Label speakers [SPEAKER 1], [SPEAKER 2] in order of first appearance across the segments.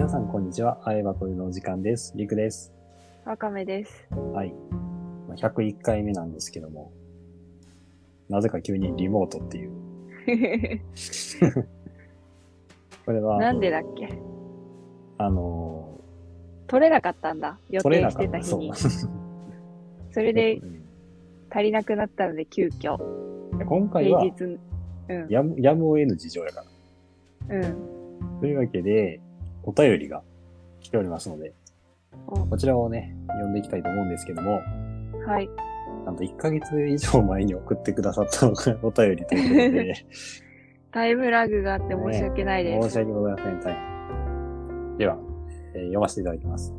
[SPEAKER 1] 皆さん、こんにちは。あえばこのお時間です。りくです。
[SPEAKER 2] わかめです。
[SPEAKER 1] はい。まあ101回目なんですけども、なぜか急にリモートっていう。これは、
[SPEAKER 2] なんでだっけ？
[SPEAKER 1] あの
[SPEAKER 2] 取れなかったんだ。予
[SPEAKER 1] ー、取れ
[SPEAKER 2] 定
[SPEAKER 1] なかった。そう。
[SPEAKER 2] してた日に。それで
[SPEAKER 1] うん
[SPEAKER 2] 足りなくなったので急遽、
[SPEAKER 1] 今回は、
[SPEAKER 2] 平日、うん、
[SPEAKER 1] やむ、やむを得ぬ事情やから。
[SPEAKER 2] うん。
[SPEAKER 1] というわけで、お便りが来ておりますので、
[SPEAKER 2] お
[SPEAKER 1] こちらをね、読んでいきたいと思うんですけども、
[SPEAKER 2] はい。
[SPEAKER 1] なんと1ヶ月以上前に送ってくださった お便りということで、
[SPEAKER 2] タイムラグがあって申し訳ないです。
[SPEAKER 1] 申し訳ございません。大変では、えー読ませていただきます。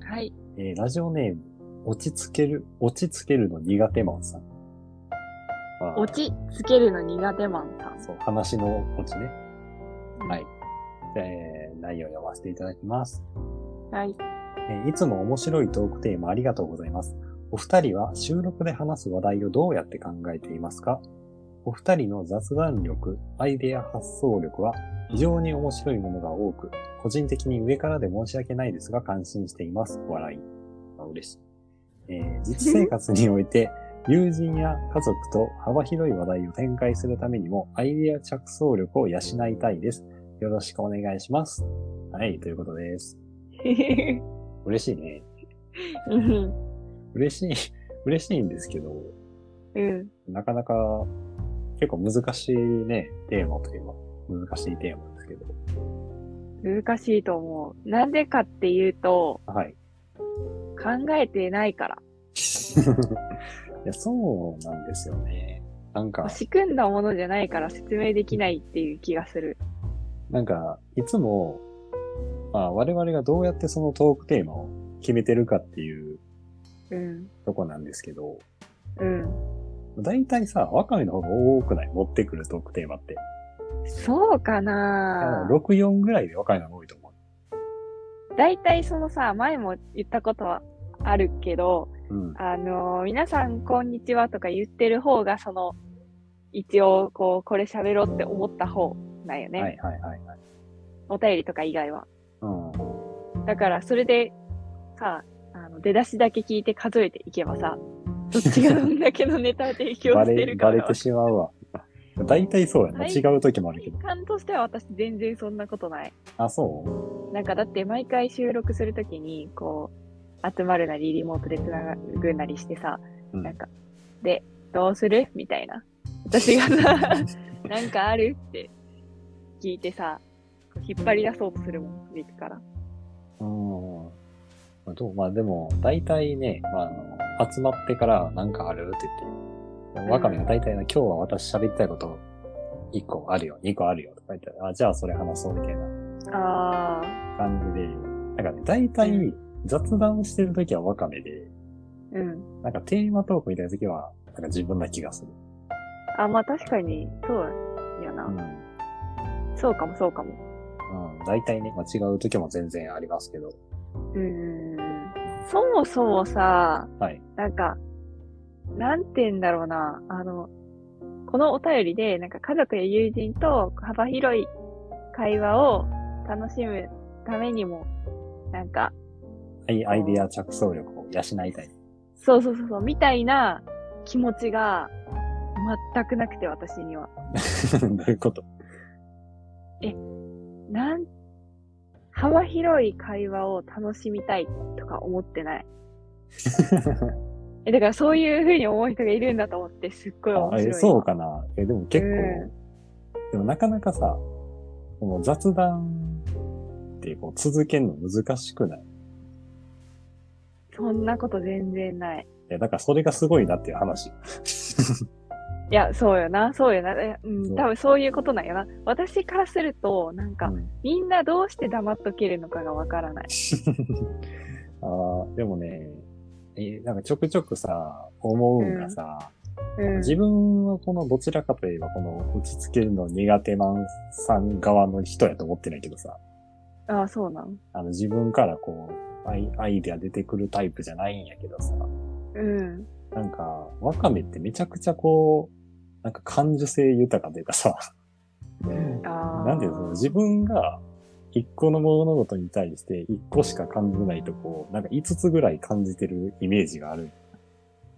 [SPEAKER 2] はい。
[SPEAKER 1] えーラジオネーム、落ち着ける、落ち着けるの苦手マンさん。まあ
[SPEAKER 2] 落ちつけるの苦手マンさん。
[SPEAKER 1] そう、話の落ちね。はい。えー内容を読ませていただきます。
[SPEAKER 2] はい。
[SPEAKER 1] えーいつも面白いトークテーマありがとうございます。お二人は収録で話す話題をどうやって考えていますか？お二人の雑談力、アイデア発想力は非常に面白いものが多く、個人的に上からで申し訳ないですが感心しています。笑い。あ嬉しい。えー実生活において、友人や家族と幅広い話題を展開するためにも、アイデア着想力を養いたいです。よろしくお願いします。はい、ということです。嬉しいね。
[SPEAKER 2] うん。
[SPEAKER 1] 嬉しい、嬉しいんですけど、
[SPEAKER 2] うん。
[SPEAKER 1] なかなか結構難しいね、テーマといえば難しいテーマですけど。
[SPEAKER 2] 難しいと思う。なんでかっていうと、
[SPEAKER 1] はい。
[SPEAKER 2] 考えてないから。
[SPEAKER 1] いや、そうなんですよね。なんか、
[SPEAKER 2] 仕組んだものじゃないから説明できないっていう気がする。
[SPEAKER 1] なんか、いつも、まあ、我々がどうやってそのトークテーマを決めてるかっていう
[SPEAKER 2] うん。
[SPEAKER 1] とこなんですけど、
[SPEAKER 2] うん。
[SPEAKER 1] 大体さ、ワカメの方が多くない？持ってくるトークテーマって。
[SPEAKER 2] そうかな
[SPEAKER 1] 6、4ぐらいでワカメの方が多いと思
[SPEAKER 2] 大体そのさ、前も言ったことはあるけど、
[SPEAKER 1] う。うん。
[SPEAKER 2] あのー皆さんこんにちはとか言ってる方が、その、一応、こう、これ喋ろうって思った方なんよね。
[SPEAKER 1] はいはいはいはい。
[SPEAKER 2] お便りとか以外は。
[SPEAKER 1] うん。
[SPEAKER 2] だから、それで、さ、あの、出だしだけ聞いて数えていけばさ、どっちがどんだけのネタを提供
[SPEAKER 1] バ
[SPEAKER 2] して
[SPEAKER 1] レ、
[SPEAKER 2] るかが
[SPEAKER 1] バレてしまうわ。大体そうやな。
[SPEAKER 2] はい
[SPEAKER 1] 違う時もあるけど。
[SPEAKER 2] 感としては私全然そんなことない。
[SPEAKER 1] あ、そう？
[SPEAKER 2] なんかだって毎回収録するときに、こう、集まるなり、リモートでつなぐなりしてさ、
[SPEAKER 1] うん
[SPEAKER 2] なんか、で、どうする？みたいな。私がさ、なんかある？って聞いてさ、引っ張り出そうとするもん、ビクから。
[SPEAKER 1] うん。まあどう？まあでも、大体ね、まあ、あの、集まってからなんかある？って言って、ワカメが大体な、今日は私喋りたいこと1個あるよ、2個あるよとか言ったら、あ、じゃあそれ話そうみたいな
[SPEAKER 2] あ
[SPEAKER 1] 感じで、なんかね、大体雑談してる時はワカメで、
[SPEAKER 2] ー、うん。
[SPEAKER 1] なんかテーマトークみたいな時は、なんか自分な気がする。
[SPEAKER 2] あ、まあ確かに、そうやな。
[SPEAKER 1] うん。
[SPEAKER 2] そうかもそうかも。
[SPEAKER 1] うん。大体ね、まあ違う時も全然ありますけど。
[SPEAKER 2] うーん。そもそもさ、
[SPEAKER 1] はい。
[SPEAKER 2] なんか、なんて言うんだろうな、あの、このお便りで、なんか家族や友人と幅広い会話を楽しむためにも、なんか、
[SPEAKER 1] アイアイデア着想力を養いたい。
[SPEAKER 2] そうそうそうそう、みたいな気持ちが全くなくて、私には。
[SPEAKER 1] どういうこと？
[SPEAKER 2] なん、幅広い会話を楽しみたいとか思ってない？え、だからそういう風に思う人がいるんだと思って、すっごい面
[SPEAKER 1] あ
[SPEAKER 2] 白い。
[SPEAKER 1] えそうかな？え、でも結構、
[SPEAKER 2] う
[SPEAKER 1] でもなかなかさ、この雑談ってこう続けるの難しくない？
[SPEAKER 2] そんなこと全然ない。
[SPEAKER 1] いや、だからそれがすごいなっていう話。
[SPEAKER 2] いや、そうよな、そうよな。えうん、多分そういうことなんよな。私からすると、なんか、
[SPEAKER 1] うん
[SPEAKER 2] みんなどうして黙っとけるのかがわからない。
[SPEAKER 1] あーでもね、えなんかちょくちょくさ、思うんがさ、
[SPEAKER 2] うん。
[SPEAKER 1] 自分はこのどちらかといえばこの落ち着けるの苦手マンさん側の人やと思ってないけどさ、
[SPEAKER 2] ああ、そうなん。
[SPEAKER 1] あの自分からこう、アイアイデア出てくるタイプじゃないんやけどさ、
[SPEAKER 2] うん。
[SPEAKER 1] なんか、ワカメってめちゃくちゃこう、なんか感受性豊かというかさ。なんていうの、自分が一個の物事に対して一個しか感じないとこう、なんか五つぐらい感じてるイメージがある。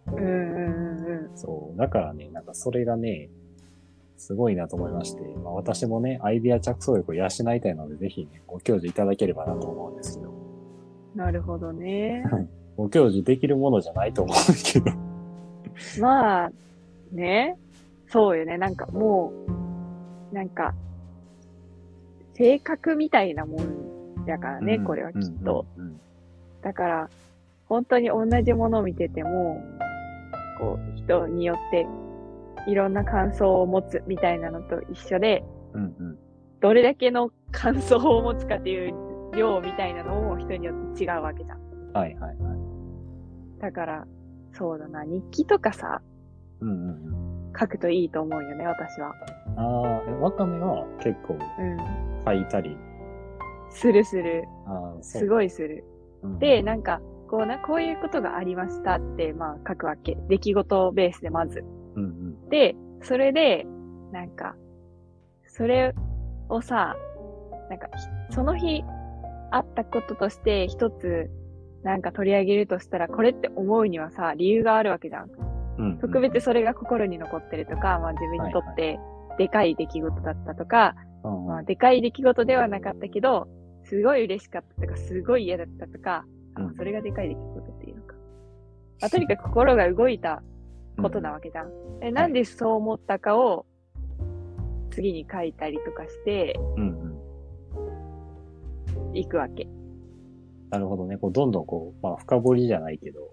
[SPEAKER 2] うんうんうんうん。
[SPEAKER 1] そう。だからね、なんかそれがね、すごいなと思いまして、まあ、私もね、アイディア着想力を養いたいので、ぜひね、ご教授いただければなと思うんですけど、
[SPEAKER 2] なるほどね。
[SPEAKER 1] ご教授できるものじゃないと思うんですけど。
[SPEAKER 2] まあ、ね。そうよね。なんかもう、なんか、性格みたいなもんやからね、
[SPEAKER 1] うん
[SPEAKER 2] これはきっと。。
[SPEAKER 1] うんうん
[SPEAKER 2] だから、本当に同じものを見てても、こう、人によっていろんな感想を持つみたいなのと一緒で、
[SPEAKER 1] うんうん
[SPEAKER 2] どれだけの感想を持つかっていう量みたいなのも人によって違うわけじゃん。
[SPEAKER 1] はいはいはい。
[SPEAKER 2] だから、そうだな、日記とかさ、
[SPEAKER 1] うんうんうん。
[SPEAKER 2] 書くといいと思うよね、私は。
[SPEAKER 1] ああ、えわかめは結構
[SPEAKER 2] うん。
[SPEAKER 1] 書いたり？
[SPEAKER 2] するする。
[SPEAKER 1] あ。
[SPEAKER 2] すごいする。
[SPEAKER 1] うん
[SPEAKER 2] で、なんか、こうな、こういうことがありましたって、まあ書くわけ。出来事ベースでまず。
[SPEAKER 1] うんうん。
[SPEAKER 2] で、それで、なんか、それをさ、なんか、ひその日あったこととして一つ、なんか取り上げるとしたら、これって思うにはさ、理由があるわけじゃん。
[SPEAKER 1] うんうん
[SPEAKER 2] 特別それが心に残ってるとか、まあ自分にとってでかい出来事だったとか、
[SPEAKER 1] うんうん
[SPEAKER 2] まあでかい出来事ではなかったけど、すごい嬉しかったとか、すごい嫌だったとか、あ
[SPEAKER 1] うん
[SPEAKER 2] それがでかい出来事っていうのか。まあ、とにかく心が動いたことなわけじゃん。えなんでそう思ったかを次に書いたりとかして
[SPEAKER 1] うんうん。
[SPEAKER 2] いくわけ。
[SPEAKER 1] なるほどね。こう、どんどんこう、まあ、深掘りじゃないけど。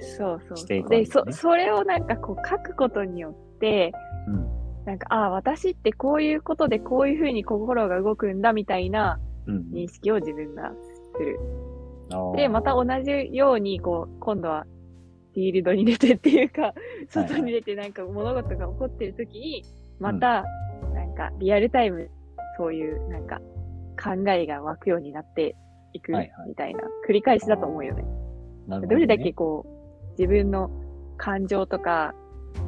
[SPEAKER 2] そうそう
[SPEAKER 1] してい
[SPEAKER 2] そう。で、
[SPEAKER 1] くわけね
[SPEAKER 2] そ、それをなんかこう書くことによって、
[SPEAKER 1] うん。
[SPEAKER 2] なんか、ああ、私ってこういうことでこういうふうに心が動くんだみたいな
[SPEAKER 1] うん。
[SPEAKER 2] 認識を自分がする。
[SPEAKER 1] あー
[SPEAKER 2] で、また同じように、こう、今度は、フィールドに出てっていうか、外に出てなんか物事が起こってる時に、また、なんか、リアルタイム、そういう、なんか、考えが湧くようになっていく、
[SPEAKER 1] はいはい
[SPEAKER 2] みたいな、繰り返しだと思うよね。
[SPEAKER 1] どね
[SPEAKER 2] どれだけこう、自分の感情とか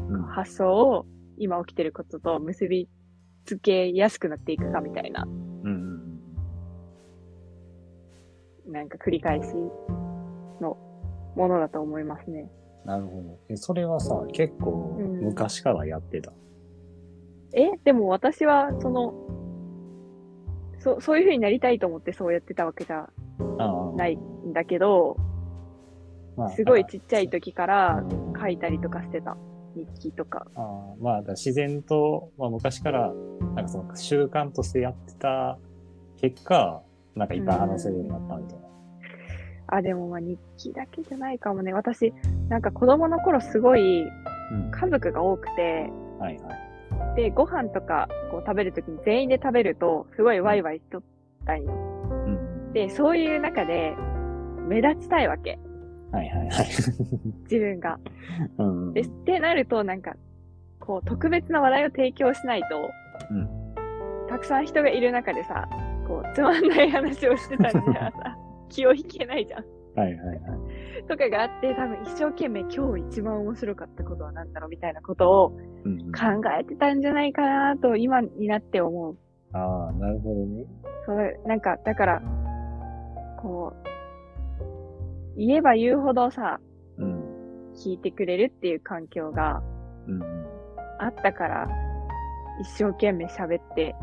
[SPEAKER 1] うん
[SPEAKER 2] 発想を今起きてることと結びつけやすくなっていくかみたいな、
[SPEAKER 1] うんうん
[SPEAKER 2] なんか繰り返しのものだと思いますね。
[SPEAKER 1] うん。なるほど。え、それはさ、結構
[SPEAKER 2] うん
[SPEAKER 1] 昔からやってた？
[SPEAKER 2] え、でも私は、その、そ、そういう風になりたいと思ってそうやってたわけじゃ。ないんだけど、
[SPEAKER 1] まあ
[SPEAKER 2] すごいちっちゃい時から
[SPEAKER 1] うん
[SPEAKER 2] 書いたりとかしてた。日記とか。
[SPEAKER 1] ああまあ、自然と、まあ、昔から、なんかその習慣としてやってた結果、なんかいっぱい話せるようになったみたいな。
[SPEAKER 2] あ、でもまあ日記だけじゃないかもね。私、なんか子供の頃すごい
[SPEAKER 1] うん。
[SPEAKER 2] 家族が多くて、
[SPEAKER 1] はいはい。
[SPEAKER 2] で、ご飯とかこう食べるときに全員で食べると、すごいワイワイしとったんよ。
[SPEAKER 1] うん。
[SPEAKER 2] で、そういう中で、目立ちたいわけ。
[SPEAKER 1] はいはいはい。
[SPEAKER 2] 自分が。
[SPEAKER 1] うんうん。
[SPEAKER 2] で、ってなると、なんか、こう、特別な話題を提供しないと、
[SPEAKER 1] うん
[SPEAKER 2] たくさん人がいる中でさ、こう、つまんない話をしてたんじゃさ、気を引けないじゃん。
[SPEAKER 1] はいはいはい。
[SPEAKER 2] とかがあって、多分一生懸命今日一番面白かったことは何だろうみたいなことを考えてたんじゃないかなと、今になって思う。
[SPEAKER 1] ああ、なるほどね。
[SPEAKER 2] それ、なんか、だから、こう、言えば言うほどさ、
[SPEAKER 1] うん。
[SPEAKER 2] 聞いてくれるっていう環境が。あったから、一生懸命喋って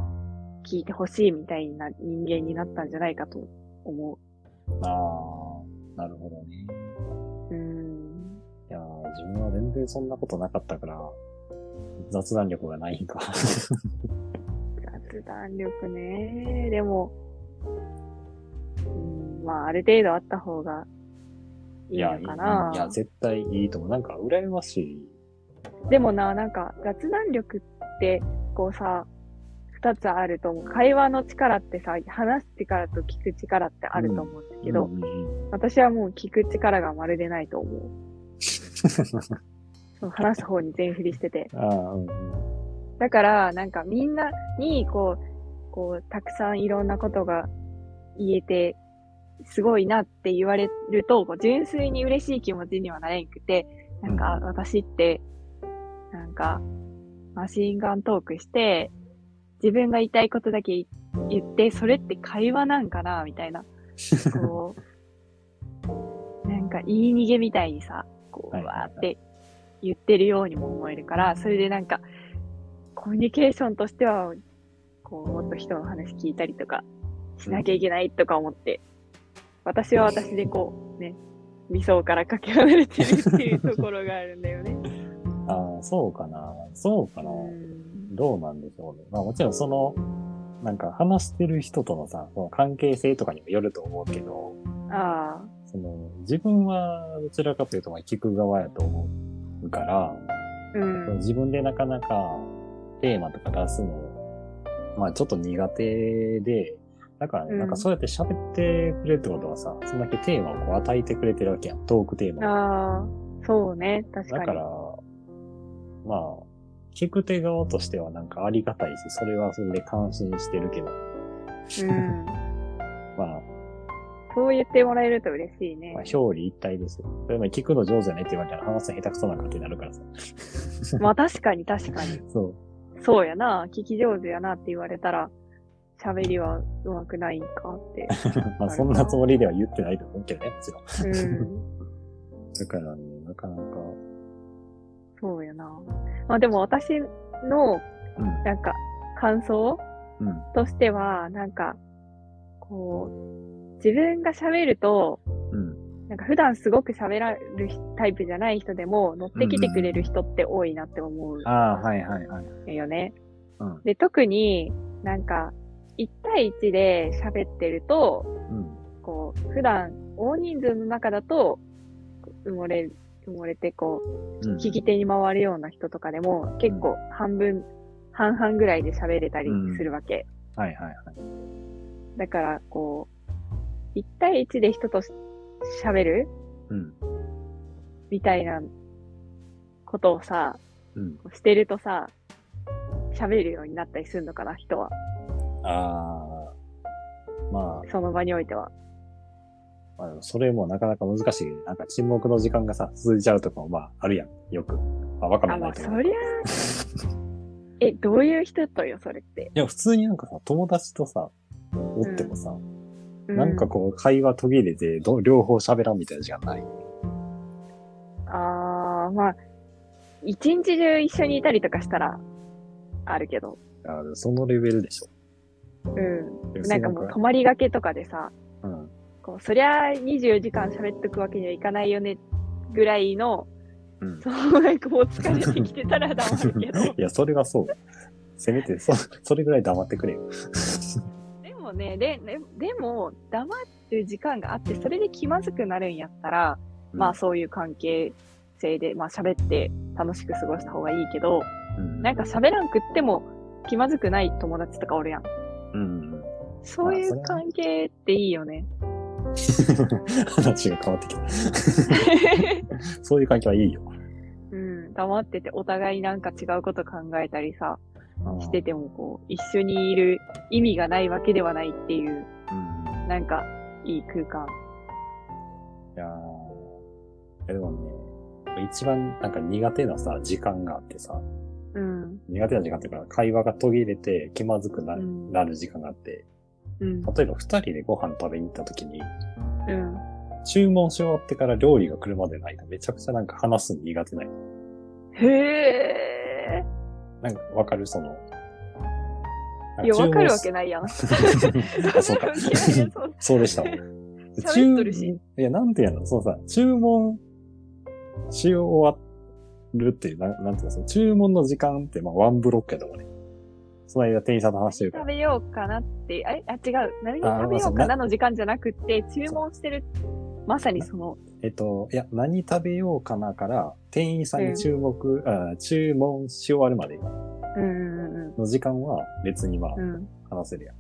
[SPEAKER 2] 聞いてほしいみたいな人間になったんじゃないかと思
[SPEAKER 1] ああ、なるほどね。
[SPEAKER 2] う。ん。
[SPEAKER 1] いやー自分は全然そんなことなかったから、雑談力がないんか。
[SPEAKER 2] 雑談力ね。でも、うん、まあ、ある程度あった方がいいのかな。
[SPEAKER 1] いや、絶対いいと思う。なんか、羨ましい。
[SPEAKER 2] でもな、なんか雑談力って、こうさ、二つあると思う。会話の力ってさ、話す力と聞く力ってあると思うんだけど、
[SPEAKER 1] うんうんうん
[SPEAKER 2] 私はもう聞く力がまるでないと思う。そ の話す方に全振りしてて。
[SPEAKER 1] うん。
[SPEAKER 2] だから、なんかみんなに、こう、こう、たくさんいろんなことが言えて、すごいなって言われると、こう純粋に嬉しい気持ちにはなれんくて、なんか、
[SPEAKER 1] うん
[SPEAKER 2] 私って、なんか、マシンガントークして、自分が言いたいことだけ言って、それって会話なんかなみたいな。こう、なんか言い逃げみたいにさ、こう、わーって言ってるようにも思えるから、それでなんか、コミュニケーションとしては、こう、もっと人の話聞いたりとか、しなきゃいけないとか思って、私は私でこう、ね、理想からかけ離れてるっていうところがあるんだよね。
[SPEAKER 1] ああ、そうかな。そうかな。
[SPEAKER 2] うん
[SPEAKER 1] どうなんでしょうね。まあもちろんその、なんか話してる人とのさ、その関係性とかにもよると思うけど、
[SPEAKER 2] あ
[SPEAKER 1] その、自分はどちらかというと、まあ聞く側やと思うから、
[SPEAKER 2] あ、うん。
[SPEAKER 1] 自分でなかなかテーマとか出すの、まあちょっと苦手で、だからね、
[SPEAKER 2] うん
[SPEAKER 1] なんかそうやって喋ってくれるってことはさ、そんだけテーマをこう与えてくれてるわけやん。トークテーマを。
[SPEAKER 2] ああ、そうね、確かに。
[SPEAKER 1] だから、まあ、聞く手側としてはなんかありがたいし、それはそれで感心してるけど、
[SPEAKER 2] うん。
[SPEAKER 1] まあ、
[SPEAKER 2] そう言ってもらえると嬉しいね
[SPEAKER 1] まあ、。表裏一体ですよ。それも聞くの上手やねって言われたら話すの下手くそな感じになるからさ。
[SPEAKER 2] まあ確かに確かに。
[SPEAKER 1] そう。
[SPEAKER 2] そうやな、聞き上手やなって言われたら、喋りは上手くないんかって。
[SPEAKER 1] まあそんなつもりでは言ってないと思うけどね、もちろん。
[SPEAKER 2] うん。
[SPEAKER 1] だからね、なかなか、
[SPEAKER 2] そうやな。まあでも私の、
[SPEAKER 1] うん、
[SPEAKER 2] なんか、感想
[SPEAKER 1] うん、
[SPEAKER 2] としては、なんか、こう、自分が喋ると、
[SPEAKER 1] うん、
[SPEAKER 2] なんか普段すごく喋られるタイプじゃない人でも乗ってきてくれる人って多いなって思う
[SPEAKER 1] ああ、はいはいはい。
[SPEAKER 2] よね。
[SPEAKER 1] うん、
[SPEAKER 2] で、特になんか、1対1で喋ってると、
[SPEAKER 1] うん、
[SPEAKER 2] こう、普段大人数の中だと、埋もれ、埋もれてこう、
[SPEAKER 1] うん。
[SPEAKER 2] 聞き手に回るような人とかでも、結構半分、半々ぐらいで喋れたりするわけ。
[SPEAKER 1] はいはいはい。
[SPEAKER 2] だから、こう、1対1で人と喋る
[SPEAKER 1] うん、
[SPEAKER 2] みたいなことをさ、
[SPEAKER 1] うん。
[SPEAKER 2] してるとさ、喋るようになったりするのかな、人は。
[SPEAKER 1] ああ、ま
[SPEAKER 2] その場においては。
[SPEAKER 1] あ、まあ、それもなかなか難しい。なんか沈黙の時間がさ、続いちゃうとかもまあ、あるやん。よく。まあ、わか
[SPEAKER 2] あ、
[SPEAKER 1] らないと思う。
[SPEAKER 2] まあそりゃ、え、どういう人とよ、それって。
[SPEAKER 1] いや、普通になんかさ、友達とさ、おってもさ、
[SPEAKER 2] う
[SPEAKER 1] なんかこう、会話途切れて、ど両方喋らんみたいな時間ない。
[SPEAKER 2] ああ、まあ、一日中一緒にいたりとかしたら、あるけど。
[SPEAKER 1] あそのレベルでしょ。
[SPEAKER 2] うん。
[SPEAKER 1] で
[SPEAKER 2] なんかもう泊まりがけとかでさ、
[SPEAKER 1] うん。
[SPEAKER 2] こう、そりゃ24時間喋っとくわけにはいかないよね、ぐらいの、
[SPEAKER 1] うん。
[SPEAKER 2] そう、なんかもう疲れてきてたら黙るけど。
[SPEAKER 1] いや、それはそう。せめて、そ、それぐらい黙ってくれよ。
[SPEAKER 2] でもね、で、ででも、黙る時間があって、それで気まずくなるんやったら、まあそういう関係性で、まあ喋って楽しく過ごした方がいいけど、
[SPEAKER 1] うん、
[SPEAKER 2] なんか喋らんくっても気まずくない友達とかおるやん。
[SPEAKER 1] うん。
[SPEAKER 2] そういう関係っていいよね。
[SPEAKER 1] 話が変わってきた。そういう関係はいいよ。
[SPEAKER 2] うん、黙っててお互いなんか違うこと考えたりさ、
[SPEAKER 1] うん
[SPEAKER 2] しててもこう、一緒にいる意味がないわけではないっていう、
[SPEAKER 1] うん。
[SPEAKER 2] なんかいい空間。
[SPEAKER 1] いやーでもね、一番なんか苦手なさ、時間があってさ、
[SPEAKER 2] うん、
[SPEAKER 1] 苦手な時間っていうか、会話が途切れて気まずくな,、
[SPEAKER 2] うん
[SPEAKER 1] なる時間があって、
[SPEAKER 2] うん、
[SPEAKER 1] 例えば二人でご飯食べに行った時に、
[SPEAKER 2] うん。
[SPEAKER 1] 注文し終わってから料理が来るまでの間、めちゃくちゃなんか話すの苦手ない。
[SPEAKER 2] へえ。
[SPEAKER 1] なんかわかるその。
[SPEAKER 2] いや、わかるわけ
[SPEAKER 1] ない。
[SPEAKER 2] やん。
[SPEAKER 1] あそうか
[SPEAKER 2] そう
[SPEAKER 1] でしたわ。
[SPEAKER 2] 喋っとるし。
[SPEAKER 1] いや、なんていうの？そのさ、注文し終わるっていう、なんなんていうのその注文の時間って、まあ、ワンブロックやと思うね。その間店員さんと話してるから
[SPEAKER 2] 食。べようかなって、あれあ、違う。何
[SPEAKER 1] あ
[SPEAKER 2] 食べよう
[SPEAKER 1] まあ
[SPEAKER 2] かなの時間じゃなくって、注文してる、まさにその、
[SPEAKER 1] えっと、いや、何食べようかなから、店員さんに注目、あ注文し終わるまで
[SPEAKER 2] うんうん
[SPEAKER 1] の時間は別にまあ。話せるやん。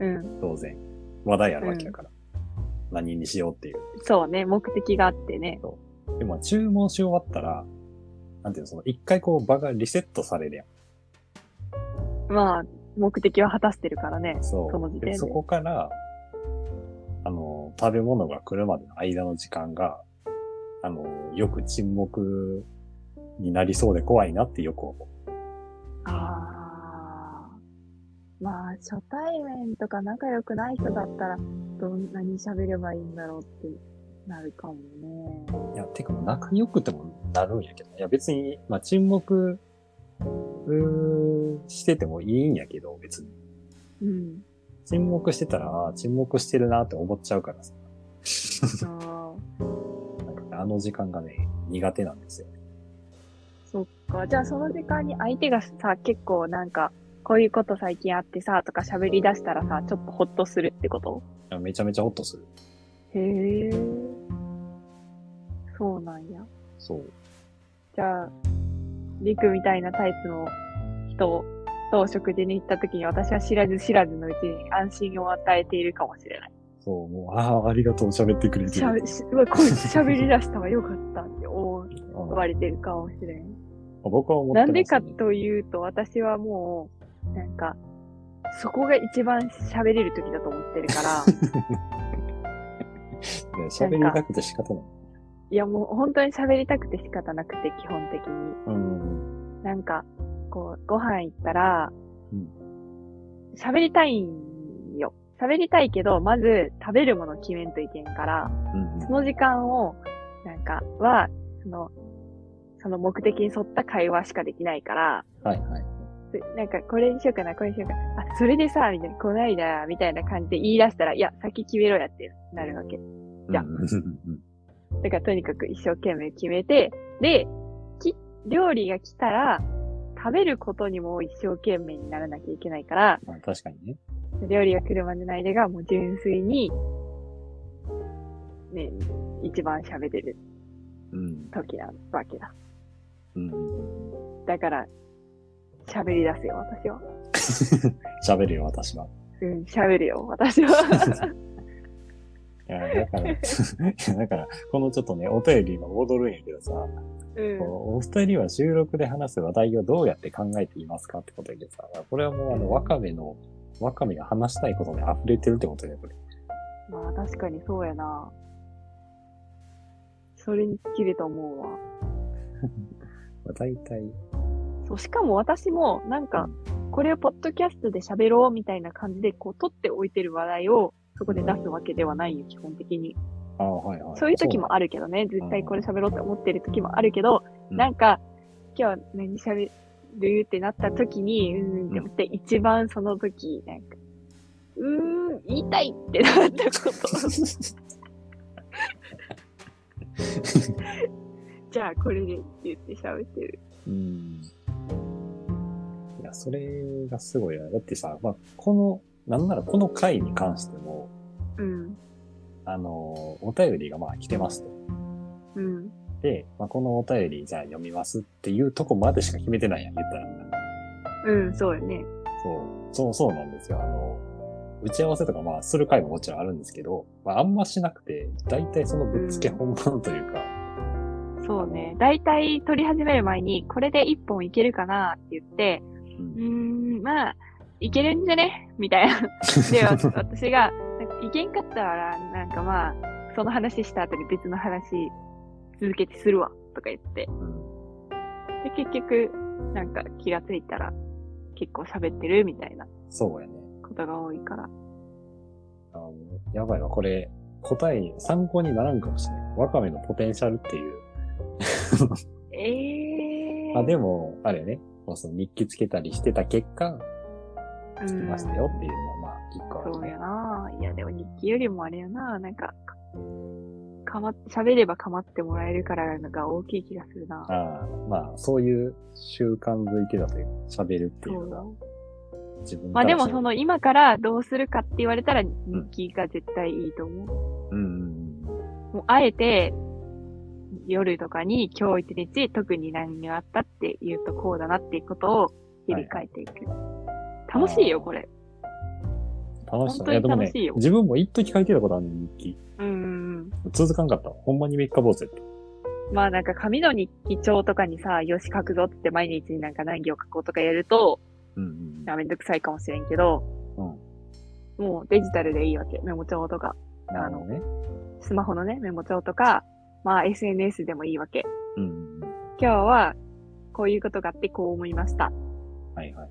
[SPEAKER 2] うん。
[SPEAKER 1] 当然。話題あるわけやから。何にしようっていう。
[SPEAKER 2] そうね、目的があってね。
[SPEAKER 1] でも注文し終わったら、なんていうの、その一回こう場がリセットされるやん。
[SPEAKER 2] まあ、目的は果たしてるからね。
[SPEAKER 1] そう。
[SPEAKER 2] その時点で
[SPEAKER 1] そこから、あの、食べ物が来るまでの間の時間が、あの、よく沈黙になりそうで怖いなってよく思う。
[SPEAKER 2] ああ。まあ、初対面とか仲良くない人だったら、どんなに喋ればいいんだろうってなるかもね。
[SPEAKER 1] いや、てか、仲良くてもなるんやけど。いや、別に、まあ、沈黙、うーしててもいいんやけど、別に。
[SPEAKER 2] うん。
[SPEAKER 1] 沈黙してたら、沈黙してるなって思っちゃうからさ。
[SPEAKER 2] ああ、
[SPEAKER 1] なんかねあの時間がね、苦手なんですよ。
[SPEAKER 2] そっか。じゃあその時間に相手がさ、結構なんか、こういうこと最近あってさ、とか喋り出したらさ、ちょっとホッとするってこと？
[SPEAKER 1] いやめちゃめちゃホッとする。
[SPEAKER 2] へえ。そうなんや。
[SPEAKER 1] そう。
[SPEAKER 2] じゃあ、リクみたいなタイプの人と食事に行った時に私は知らず知らずのうちに安心を与えているかもしれない。
[SPEAKER 1] そう、もう、ああ、ありがとう、喋ってくれてる。
[SPEAKER 2] しゃべ、しうわこいつ喋り出したわ、よかったって思われてるかもしれん。
[SPEAKER 1] 僕は思ってます、ね。
[SPEAKER 2] なんでかというと、私はもう、なんか、そこが一番喋れる時だと思ってるから、
[SPEAKER 1] ね喋りたくて仕方ない。
[SPEAKER 2] いやもう本当に喋りたくて仕方なくて、基本的に。
[SPEAKER 1] うん。
[SPEAKER 2] なんか、こう、ご飯行ったら
[SPEAKER 1] うん、
[SPEAKER 2] 喋、りたいんよ。喋りたいけど、まず食べるもの決めんといけんから、
[SPEAKER 1] うん。
[SPEAKER 2] その時間を、なんか、は、その、その目的に沿った会話しかできないから、
[SPEAKER 1] はいはい。
[SPEAKER 2] でなんか、これにしようかな、これにしようかな。あ、それでさ、みたいな、こないだ、みたいな感じで言い出したら、いや、先決めろやってなるわけ。じゃ
[SPEAKER 1] うん
[SPEAKER 2] だから、とにかく一生懸命決めて、で、き、料理が来たら、食べることにも一生懸命にならなきゃいけないから、
[SPEAKER 1] まあ確かにね。
[SPEAKER 2] 料理が来るまでの間がもう純粋に、ね、一番喋れる
[SPEAKER 1] うん。
[SPEAKER 2] 時なわけだ。
[SPEAKER 1] うん。
[SPEAKER 2] だから、喋り出すよ、私は。
[SPEAKER 1] 喋るよ、私は。
[SPEAKER 2] うん、喋るよ、私は。
[SPEAKER 1] いや、だから、いやだから、このちょっとね、お便り今戻るんやけどさ、
[SPEAKER 2] うん。
[SPEAKER 1] こうお二人は収録で話す話題をどうやって考えていますかってことやけどさ、これはもうあの、ワカメの、ワカメが話したいことで溢れてるってことやね、これ。
[SPEAKER 2] まあ確かにそうやな。それに尽きると思うわ。
[SPEAKER 1] まあ、大体、
[SPEAKER 2] そう、しかも私もなんか、これをポッドキャストで喋ろうみたいな感じで、こう、取っておいてる話題をそこで出すわけではないよ、基本的に。
[SPEAKER 1] ああ、はいはい。
[SPEAKER 2] そういう時もあるけどね、絶対これ喋ろうって思ってる時もあるけど、
[SPEAKER 1] うん
[SPEAKER 2] なんか、今日何喋るってなった時に、うーんって思って、一番その時、なんか、うーん、言いたいってなったこと。じゃあ、これでって言って喋ってる。
[SPEAKER 1] うん。いや、それがすごいな。だってさ、まあ、この、なんならこの回に関しても、
[SPEAKER 2] うん。
[SPEAKER 1] あの、お便りがまあ来てますと。
[SPEAKER 2] うん。
[SPEAKER 1] で、まあ、このお便りじゃあ読みますっていうとこまでしか決めてないやん、言ったら。
[SPEAKER 2] うん、そうよね。
[SPEAKER 1] そう、そう、そうなんですよ。あの、打ち合わせとかまあする回ももちろんあるんですけど、まああんましなくて、だいたいそのぶっつけ本番というか、
[SPEAKER 2] そうね。だいたい撮り始める前に、これで一本いけるかなって言って、
[SPEAKER 1] うん
[SPEAKER 2] うーん、まあ、いけるんじゃね？みたいな。で、わ私が、なんかいけんかったら、なんかまあ、その話した後に別の話続けてするわ、とか言って。
[SPEAKER 1] うん
[SPEAKER 2] で、結局、なんか気がついたら、結構喋ってるみたいな
[SPEAKER 1] そうやね。
[SPEAKER 2] ことが多いから。
[SPEAKER 1] あのやばいわ、これ、答えに参考にならんかもしれない。ワカメのポテンシャルっていう。
[SPEAKER 2] ええー。
[SPEAKER 1] あ、でも、あれね、もうその日記つけたりしてた結果、つきましたよっていうのはまあ、一個あるね
[SPEAKER 2] そうや。な。いや、でも日記よりもあれやな。なんか、かかま、喋れば構ってもらえるからが大きい気がするな。
[SPEAKER 1] ああ、まあ、そういう習慣づいてたというか、喋るっていうのが。自分
[SPEAKER 2] まあでもその今からどうするかって言われたら日記が絶対いいと思う。
[SPEAKER 1] うんうん
[SPEAKER 2] もうあえて夜とかに今日一日特に何があったって言うとこうだなっていうことを日々書いていく。楽しいよ、これ。
[SPEAKER 1] うん。楽しいや、でもね
[SPEAKER 2] 楽しいよ、
[SPEAKER 1] 自分も一時書いてたことあるね、日記。
[SPEAKER 2] うんうんうん。
[SPEAKER 1] 続かんかったわ。ほんまに三日坊主やった。
[SPEAKER 2] まあなんか紙の日記帳とかにさ、よし書くぞって毎日になんか何行書こうとかやると、
[SPEAKER 1] うんうん
[SPEAKER 2] あめんどくさいかもしれんけど、
[SPEAKER 1] うん。
[SPEAKER 2] もうデジタルでいいわけ。メモ帳とか、
[SPEAKER 1] なるほどね。
[SPEAKER 2] スマホのね、メモ帳とか、まあ SNS でもいいわけ。
[SPEAKER 1] うん。
[SPEAKER 2] 今日はこういうことがあってこう思いました。
[SPEAKER 1] はいはい。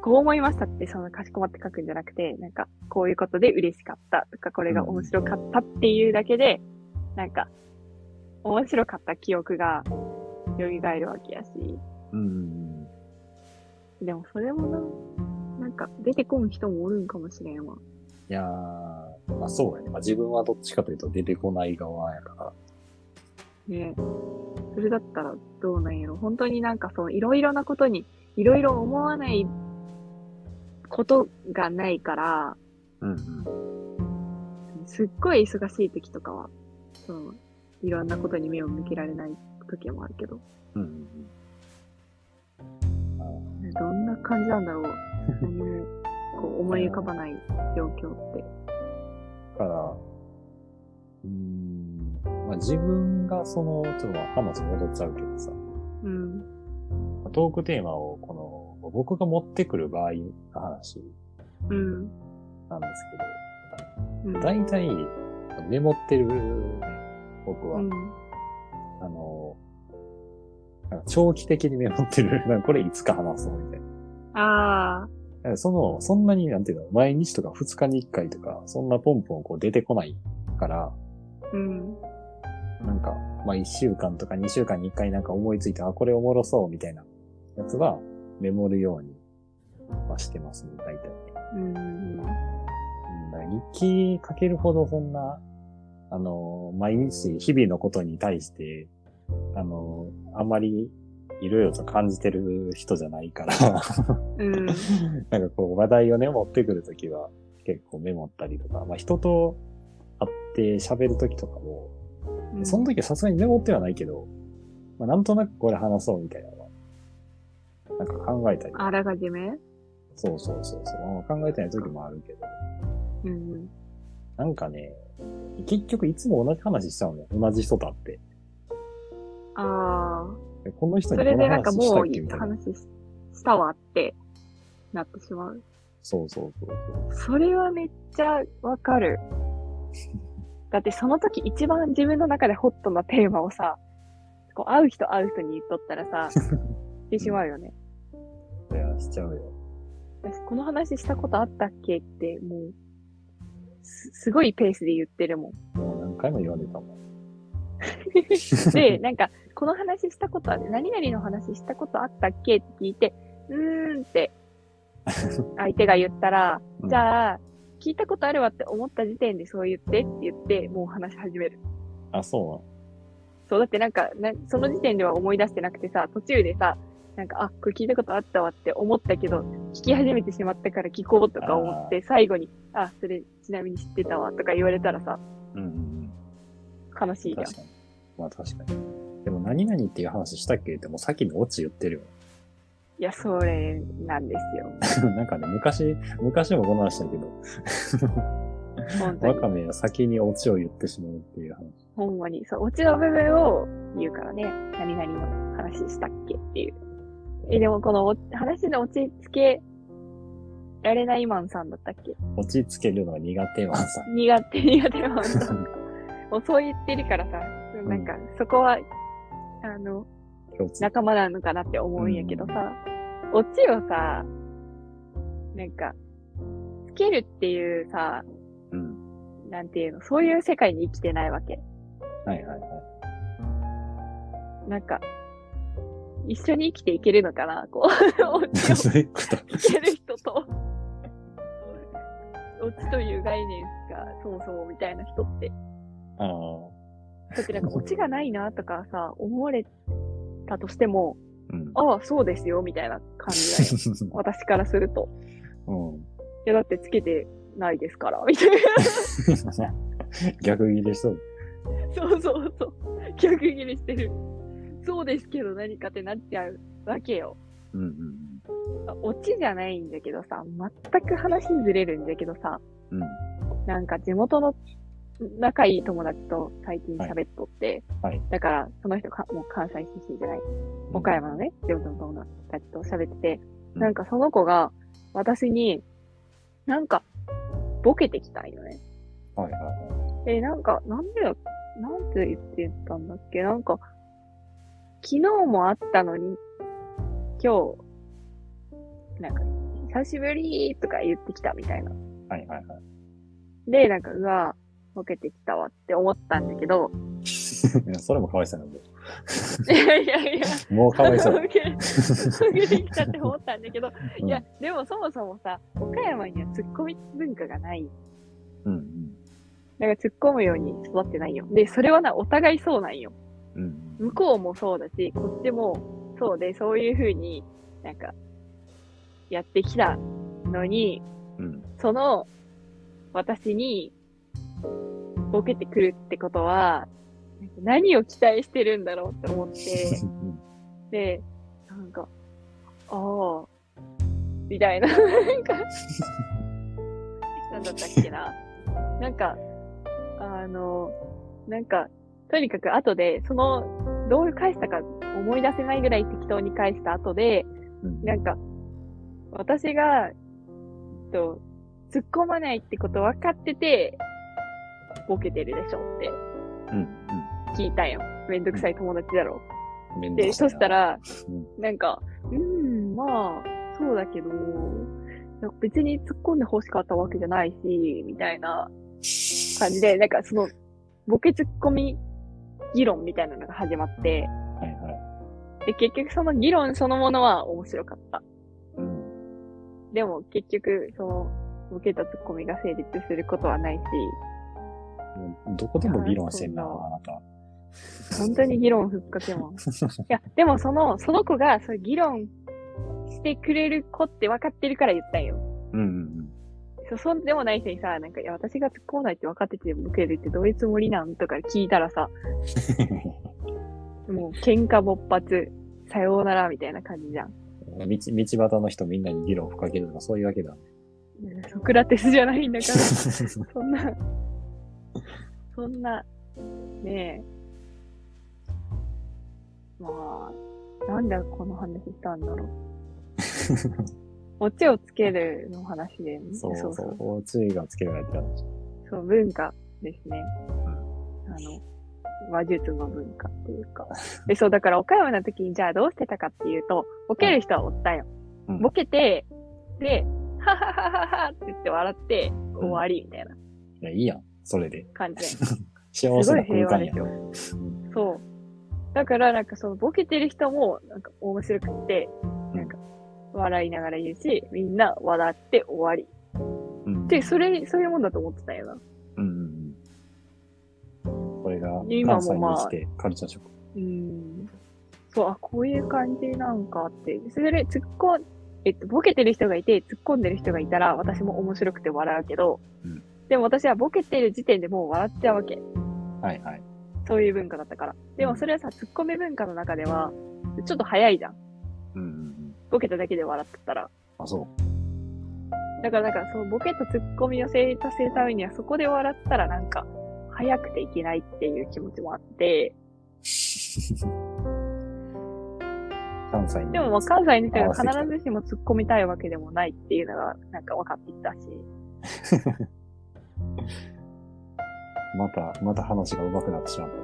[SPEAKER 2] こう思いましたって、そのかしこまって書くんじゃなくて、なんか、こういうことで嬉しかったとか、これが面白かったっていうだけで、なんか、面白かった記憶が蘇るわけやし、
[SPEAKER 1] うん。
[SPEAKER 2] でもそれもな、なんか出てこん人もおるんかもしれんわ。
[SPEAKER 1] いやー、まあそうやね。まあ自分はどっちかというと出てこない側やから。
[SPEAKER 2] ねそれだったらどうなんやろ本当になんかそう、いろいろなことに、いろいろ思わないことがないから、
[SPEAKER 1] うんうん。
[SPEAKER 2] すっごい忙しい時とかは、その、いろんなことに目を向けられない時もあるけど、
[SPEAKER 1] うんうん
[SPEAKER 2] どんな感じなんだろう。何も、こう、思い浮かばない状況って。
[SPEAKER 1] だから、うーん、まあ自分がその、ちょっと話戻っちゃうけどさ、
[SPEAKER 2] うん。
[SPEAKER 1] トークテーマをこの、僕が持ってくる場合の話
[SPEAKER 2] うん。
[SPEAKER 1] なんですけ
[SPEAKER 2] うん。
[SPEAKER 1] ど、大体メモってるね、僕は。
[SPEAKER 2] うん。
[SPEAKER 1] あの、長期的にメモってる。なんかこれいつか話そうみたいな。
[SPEAKER 2] ああ、
[SPEAKER 1] その、そんなになんていうの、毎日とか2日に1回とか、そんなポンポンこう出てこないから、
[SPEAKER 2] うん。
[SPEAKER 1] なんか、まあ1週間とか2週間に1回なんか思いついて、あ、これおもろそうみたいなやつはメモるようにはしてますね、大体。
[SPEAKER 2] うん。
[SPEAKER 1] 日記書けるほどそんな、あの、毎日日々のことに対して、あの、あんまりいろいろと感じてる人じゃないから、
[SPEAKER 2] うん。
[SPEAKER 1] なんかこう話題をね、持ってくるときは結構メモったりとか、まあ人と会って喋るときとかも、その時はさすがにメモってはないけど、まあなんとなくこれ話そうみたいなのは、なんか考えたり、
[SPEAKER 2] あらかじめ？
[SPEAKER 1] そうそうそうそう、まあ考えてない時もあるけど、
[SPEAKER 2] うん。
[SPEAKER 1] なんかね、結局いつも同じ話しちゃうのよ。同じ人と会って。
[SPEAKER 2] ああ。
[SPEAKER 1] でこの人
[SPEAKER 2] そ
[SPEAKER 1] にこの
[SPEAKER 2] れでなんか
[SPEAKER 1] 話した
[SPEAKER 2] もう
[SPEAKER 1] っけみたいな。
[SPEAKER 2] 話ししたわってなってしまう。
[SPEAKER 1] そうそうそうそう。
[SPEAKER 2] それはめっちゃわかる。だってその時一番自分の中でホットなテーマをさ、こう会う人会う人に言っとったらさ、し てしまうよね。
[SPEAKER 1] いや、しちゃうよ。
[SPEAKER 2] 私この話したことあったっけって、もう、すすごいペースで言ってるもん。
[SPEAKER 1] もう何回も言われたもん。
[SPEAKER 2] で、なんか、この話したことある、何々の話したことあったっけって聞いて、うーんって、相手が言ったら、
[SPEAKER 1] うん
[SPEAKER 2] じゃあ、聞いたことあるわって思った時点でそう言ってって言って、もう話し始める。
[SPEAKER 1] あ、そ
[SPEAKER 2] そう、だってなんか、なその時点では思い出してなくてさ、途中でさ、なんか、あ、これ聞いたことあったわって思ったけど、聞き始めてしまったから聞こうとか思って、最後に、あ、それちなみに知ってたわとか言われたらさ、
[SPEAKER 1] うなんうんうん
[SPEAKER 2] 悲しいじゃん
[SPEAKER 1] 確。かに。まあ確かに。でも何々っていう話したっけってもう先にオチ言ってるよ。
[SPEAKER 2] いや、それなんですよ。
[SPEAKER 1] なんかね、昔、昔もこの話したけど、
[SPEAKER 2] 本当に。
[SPEAKER 1] ワカメは先にオチを言ってしまうっていう話。
[SPEAKER 2] ほんまに。そう、オチの部分を言うからね。何々の話したっけっていう。え、でもこのお話のオチつけられないマンさんだったっけ？
[SPEAKER 1] オチつけるのが苦手はさ。
[SPEAKER 2] 苦手、苦手マンさん。もうそう言ってるからさ、なんか、そこは、あの。仲間なのかなって思うんやけどさ、オチをさ、なんか、つけるっていうさ、
[SPEAKER 1] うん。
[SPEAKER 2] なんていうの、そういう世界に生きてないわけ。
[SPEAKER 1] はいはいはい。
[SPEAKER 2] なんか、一緒に生きていけるのかな？こう、
[SPEAKER 1] そういうこと。
[SPEAKER 2] つける人と、オチという概念がそもそもみたいな人って。
[SPEAKER 1] ああ。
[SPEAKER 2] だってなんかオチがないなとかさ、思われたとしても、
[SPEAKER 1] うん。
[SPEAKER 2] ああ、そうですよ、みたいな感じだよ。私からすると。
[SPEAKER 1] うん。
[SPEAKER 2] いや、だってつけてないですから、みたいな。
[SPEAKER 1] 逆切れしそう。
[SPEAKER 2] そうそうそう。逆切れしてる。そうですけど何かってなっちゃうわけよ。
[SPEAKER 1] うんうん
[SPEAKER 2] オチじゃないんだけどさ、全く話ずれるんだけどさ、
[SPEAKER 1] うん。
[SPEAKER 2] なんか地元の仲いい友達と最近喋っとって、
[SPEAKER 1] はい
[SPEAKER 2] だからその人かもう関西出身じゃない、岡山のね、地元の友達と喋ってて、
[SPEAKER 1] うん
[SPEAKER 2] なんかその子が私に、なんかボケてきたんよね。
[SPEAKER 1] はいはい。
[SPEAKER 2] え、なんか、なんでよ、なんて言ってたんだっけ？なんか、昨日もあったのに、今日、なんか、久しぶりとか言ってきたみたいな。
[SPEAKER 1] はいはいはい。
[SPEAKER 2] で、なんか、うわ、ボケてきたわって思ったんだけど、
[SPEAKER 1] い やそれもかわいそうなんだよ。
[SPEAKER 2] いやいやいや、
[SPEAKER 1] もうかわいそう
[SPEAKER 2] ボ。ケ、てきたって思ったんだけど、いや、でもそもそもさ、岡山にはツッコミ文化がない。
[SPEAKER 1] うん、うん
[SPEAKER 2] だから突っ込むように育ってないよ。で、それはな、お互いそうなんよ。
[SPEAKER 1] うん。うん。
[SPEAKER 2] 向こうもそうだし、こっちもそうで、そういう風になんか、やってきたのに、
[SPEAKER 1] うん。
[SPEAKER 2] その、私に、ボケてくるってことは、何を期待してるんだろうって思って、で、なんか、ああ、みたいな、なんか、なんだったっけな。なんか、あの、なんか、とにかく後で、その、どう返したか思い出せないぐらい適当に返した後で、
[SPEAKER 1] うん
[SPEAKER 2] なんか、私が、えっと、突っ込まないってこと分かってて、ボケてるでしょって
[SPEAKER 1] うん。
[SPEAKER 2] 聞いたんよ。めんどくさい友達だろ。
[SPEAKER 1] うん。めんど
[SPEAKER 2] で、
[SPEAKER 1] くさいな
[SPEAKER 2] そした、ら
[SPEAKER 1] うん、
[SPEAKER 2] なんか、うーん、まあ、そうだけど、別に突っ込んで欲しかったわけじゃないし、みたいな感じで、なんかその、ボケ突っ込み議論みたいなのが始まって、
[SPEAKER 1] はいはい。
[SPEAKER 2] で、結局その議論そのものは面白かった。
[SPEAKER 1] うん。
[SPEAKER 2] でも結局、その、ボケと突っ込みが成立することはないし、
[SPEAKER 1] どこでも議論してんな、あなた。
[SPEAKER 2] 本当に議論ふっかけもん。いや、でもその、その子が、そういう議論してくれる子って分かってるから言ったんよ。
[SPEAKER 1] うんうん
[SPEAKER 2] そう、でもない人にさ、なんか、いや、私が突っ込まないって分かっててボケるってどういうつもりなんとか聞いたらさ、もう喧嘩勃発、さようならみたいな感じじゃん。
[SPEAKER 1] うん。道、道端の人みんなに議論をかけるとかそういうわけだ。
[SPEAKER 2] ソクラテスじゃないんだから、そんな、そんな、ねえ。まあ、なんでこの話したんだろう。オチをつけるの話で、ね、
[SPEAKER 1] そう
[SPEAKER 2] そ
[SPEAKER 1] そうう
[SPEAKER 2] そう。
[SPEAKER 1] 注意がつけられてる話。
[SPEAKER 2] そう、文化ですね。あの、話術の文化っていうか。で、そう、だから岡山の時にじゃあどうしてたかっていうと、ボケる人はおったよ。
[SPEAKER 1] うん
[SPEAKER 2] ボケて、で、はははははって言って笑って終わりみたいない
[SPEAKER 1] や、いいやん。それで。
[SPEAKER 2] 感じで。
[SPEAKER 1] 幸せな
[SPEAKER 2] すごい平
[SPEAKER 1] 空間や
[SPEAKER 2] 和ですよ。そう。だからなんかそのボケてる人もなんか面白くって、笑いながら言うし、みんな笑って終わり。
[SPEAKER 1] うん。
[SPEAKER 2] で、それ、そういうもんだと思ってたよな。
[SPEAKER 1] うん。これが
[SPEAKER 2] 今も
[SPEAKER 1] 関西に
[SPEAKER 2] まあ
[SPEAKER 1] カルチャーショック。
[SPEAKER 2] うん。そう、あ、こういう感じなんかって。それで突っ込ん、えっと、ボケてる人がいて、突っ込んでる人がいたら、私も面白くて笑うけど、
[SPEAKER 1] うん
[SPEAKER 2] でも私はボケてる時点でもう笑っちゃうわけ。
[SPEAKER 1] はいはい。
[SPEAKER 2] そういう文化だったから。でもそれはさ、突っ込み文化の中では、ちょっと早いじゃん
[SPEAKER 1] うん。
[SPEAKER 2] ボケただけで笑ってたら。
[SPEAKER 1] あ、そう。
[SPEAKER 2] だからなんか、そのボケと突っ込みを成立させるためには、そこで笑ったらなんか、早くていけないっていう気持ちもあって、
[SPEAKER 1] 関西に。
[SPEAKER 2] でもまあ関西の人が
[SPEAKER 1] 合わせてきた
[SPEAKER 2] 必ずしも突っ込みたいわけでもないっていうのがなんか分かってきたし。
[SPEAKER 1] また、また話が上手くなってしまった。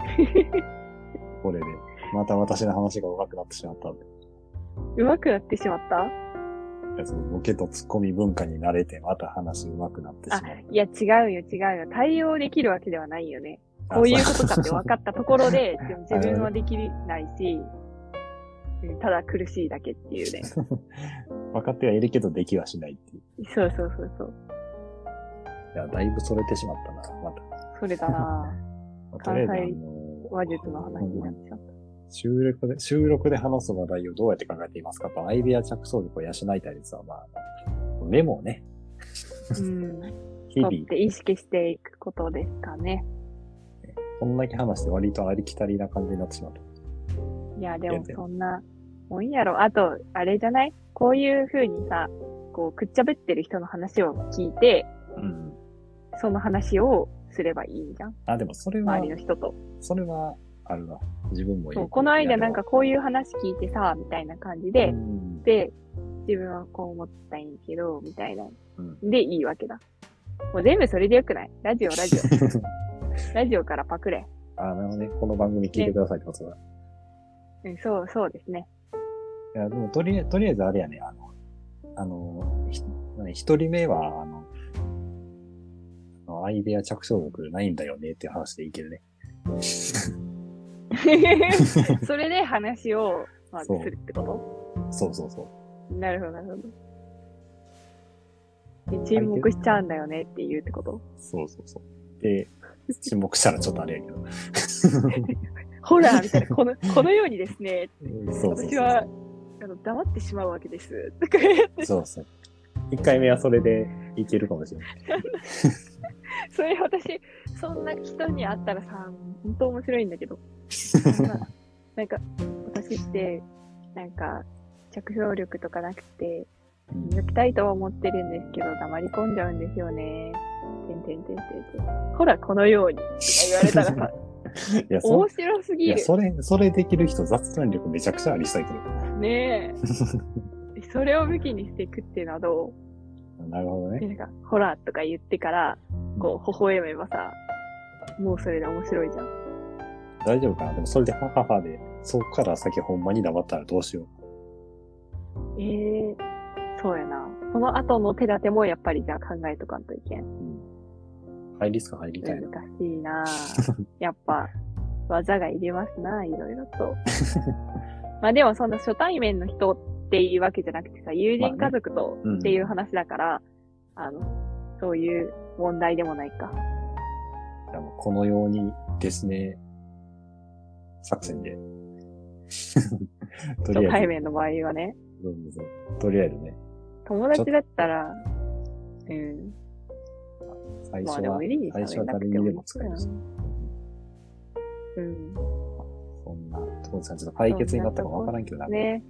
[SPEAKER 1] これで。また私の話が上手くなってしまったんで。
[SPEAKER 2] 上手くなってしまった？
[SPEAKER 1] いやそのボケとツッコミ文化に慣れて、また話上手くなってしまう。
[SPEAKER 2] いや違うよ違うよ。対応できるわけではないよね。こういうことかって分かったところで、でも自分はできないし、うんただ苦しいだけっていうね。
[SPEAKER 1] 分かってはいるけど、できはしないっていう。
[SPEAKER 2] そうそうそうそう。
[SPEAKER 1] いや、だいぶそれてしまったな、また。
[SPEAKER 2] それだな
[SPEAKER 1] まあとりあえず、あ
[SPEAKER 2] 関西
[SPEAKER 1] の
[SPEAKER 2] 話術の話になってしまった。
[SPEAKER 1] 収録で、収録で話す話題をどうやって考えていますか？と、アイデア着想力を養いたいで。まあ、メモをね、
[SPEAKER 2] うん。
[SPEAKER 1] 日々
[SPEAKER 2] とっ、て意識していくことですかね。
[SPEAKER 1] こんだけ話して割とありきたりな感じになってしまった。
[SPEAKER 2] いや、でもそんな、もんやろ。あと、あれじゃない？こういう風にさ、こう、くっちゃべってる人の話を聞いて、
[SPEAKER 1] うん。
[SPEAKER 2] その話をすればいいんじゃん
[SPEAKER 1] あ、でもそれは
[SPEAKER 2] 周り、の人と。
[SPEAKER 1] それはあるな。自分も
[SPEAKER 2] そう、この間なんかこういう話聞いてさ、みたいな感じで
[SPEAKER 1] う、ん
[SPEAKER 2] で、自分はこう思ったんやけど、みたいな。
[SPEAKER 1] うん
[SPEAKER 2] で、いいわけだ。もう全部それでよくない？ラジオ、ラジオ。ラジオからパクれ。
[SPEAKER 1] あ、なるほどね。この番組聞いてくださいってことだ。
[SPEAKER 2] うん、そう、そうですね。
[SPEAKER 1] いや、でもとりあえず、とりあえずあれやね、あの、あの、一人目は、あの、あのアイデア着想力ないんだよねっていう話でいけるね。
[SPEAKER 2] それで話を、まあ、す
[SPEAKER 1] そう
[SPEAKER 2] るってこ
[SPEAKER 1] そうそうそう。
[SPEAKER 2] となるほど、なるほど。で沈黙しちゃうんだよねって言うってこと？
[SPEAKER 1] そうそうそう。で、沈黙したらちょっとあれやけど。
[SPEAKER 2] ほらみたいな、この、このようにですね、
[SPEAKER 1] そうそう
[SPEAKER 2] 私は、あの、黙ってしまうわけです。とか言って、
[SPEAKER 1] そう。そうそう。一回目はそれでいけるかもしれない。
[SPEAKER 2] それ私、そんな人に会ったらさ、本当面白いんだけど。な なんか、私って、なんか、着想力とかなくて、
[SPEAKER 1] うん
[SPEAKER 2] 抜きたいとは思ってるんですけど、黙り込んじゃうんですよね。てんてんてんてんてん。ほら、このように。とか言われたらさ、
[SPEAKER 1] いや、そ
[SPEAKER 2] 面白す
[SPEAKER 1] いや、
[SPEAKER 2] ぎる。
[SPEAKER 1] それ、それできる人雑談力めちゃくちゃありそうやけど。
[SPEAKER 2] ねえ。それを武器にしていくっていうのはど
[SPEAKER 1] なるほどね。
[SPEAKER 2] うなんか、ほら、とか言ってから、こう、微笑めばさ、もうそれで面白いじゃん。
[SPEAKER 1] 大丈夫かな？でもそれでハハハで、そこから先ほんまに黙ったらどうしよ
[SPEAKER 2] ええそうやな。その後の手立てもやっぱりじゃあ考えとかんといけん。
[SPEAKER 1] う。うん。入りっすか入りたいな。
[SPEAKER 2] 難しいな やっぱ、技がいりますな、いろいろと。まあでもそんな初対面の人っていうわけじゃなくてさ、友人
[SPEAKER 1] まあね
[SPEAKER 2] 家族と
[SPEAKER 1] うん
[SPEAKER 2] っていう話だから、あの、そういう問題でもないか。
[SPEAKER 1] このようにですね、作戦で。と
[SPEAKER 2] 初
[SPEAKER 1] りあえず、
[SPEAKER 2] 対面の場合はね。
[SPEAKER 1] そうそうそうとりあえずね、
[SPEAKER 2] 友達だったら、うん。
[SPEAKER 1] 最初は
[SPEAKER 2] まあでも無、理に
[SPEAKER 1] 最初は誰にでも使えるし、
[SPEAKER 2] うん。
[SPEAKER 1] そんなところさん、ちょっと解決になったかわからんけどな。
[SPEAKER 2] ね。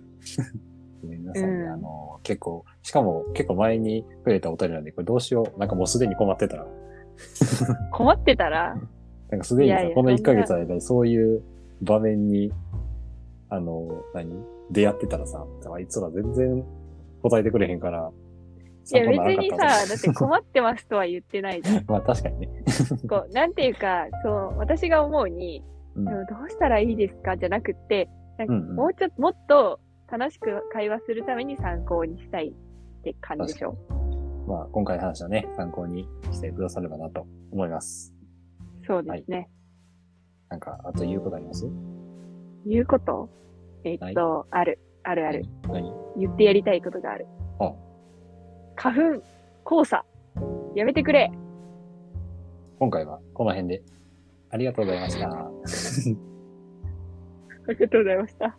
[SPEAKER 1] ごめんなさいね。
[SPEAKER 2] うん
[SPEAKER 1] あの、結構、しかも結構前にくれたお便りなんで、これどうしよう。なんかもうすでに困ってたら。
[SPEAKER 2] 困ってたら、
[SPEAKER 1] なんかすでにこの1ヶ月の間にそういう場面に、あの、何？出会ってたらさ、あいつら全然答えてくれへんから、
[SPEAKER 2] いや別にさ、だって困ってますとは言ってないじゃん。
[SPEAKER 1] まあ確かにね。
[SPEAKER 2] こう、なんていうか、そう、私が思うに、
[SPEAKER 1] うん
[SPEAKER 2] どうしたらいいですかじゃなくって、なんか
[SPEAKER 1] うんうん
[SPEAKER 2] もうちょっと、もっと楽しく会話するために参考にしたいって感じでしょ？
[SPEAKER 1] まあ今回の話はね、参考にしてくださればなと思います。
[SPEAKER 2] そうですね。
[SPEAKER 1] なんか、あと言うことあります？
[SPEAKER 2] 言うこと？えっと、ある、あるある。
[SPEAKER 1] 何
[SPEAKER 2] 言ってやりたいことがある。
[SPEAKER 1] あ
[SPEAKER 2] 花粉、黄砂、やめてくれ。
[SPEAKER 1] 今回はこの辺で。ありがとうございました。
[SPEAKER 2] ありがとうございました。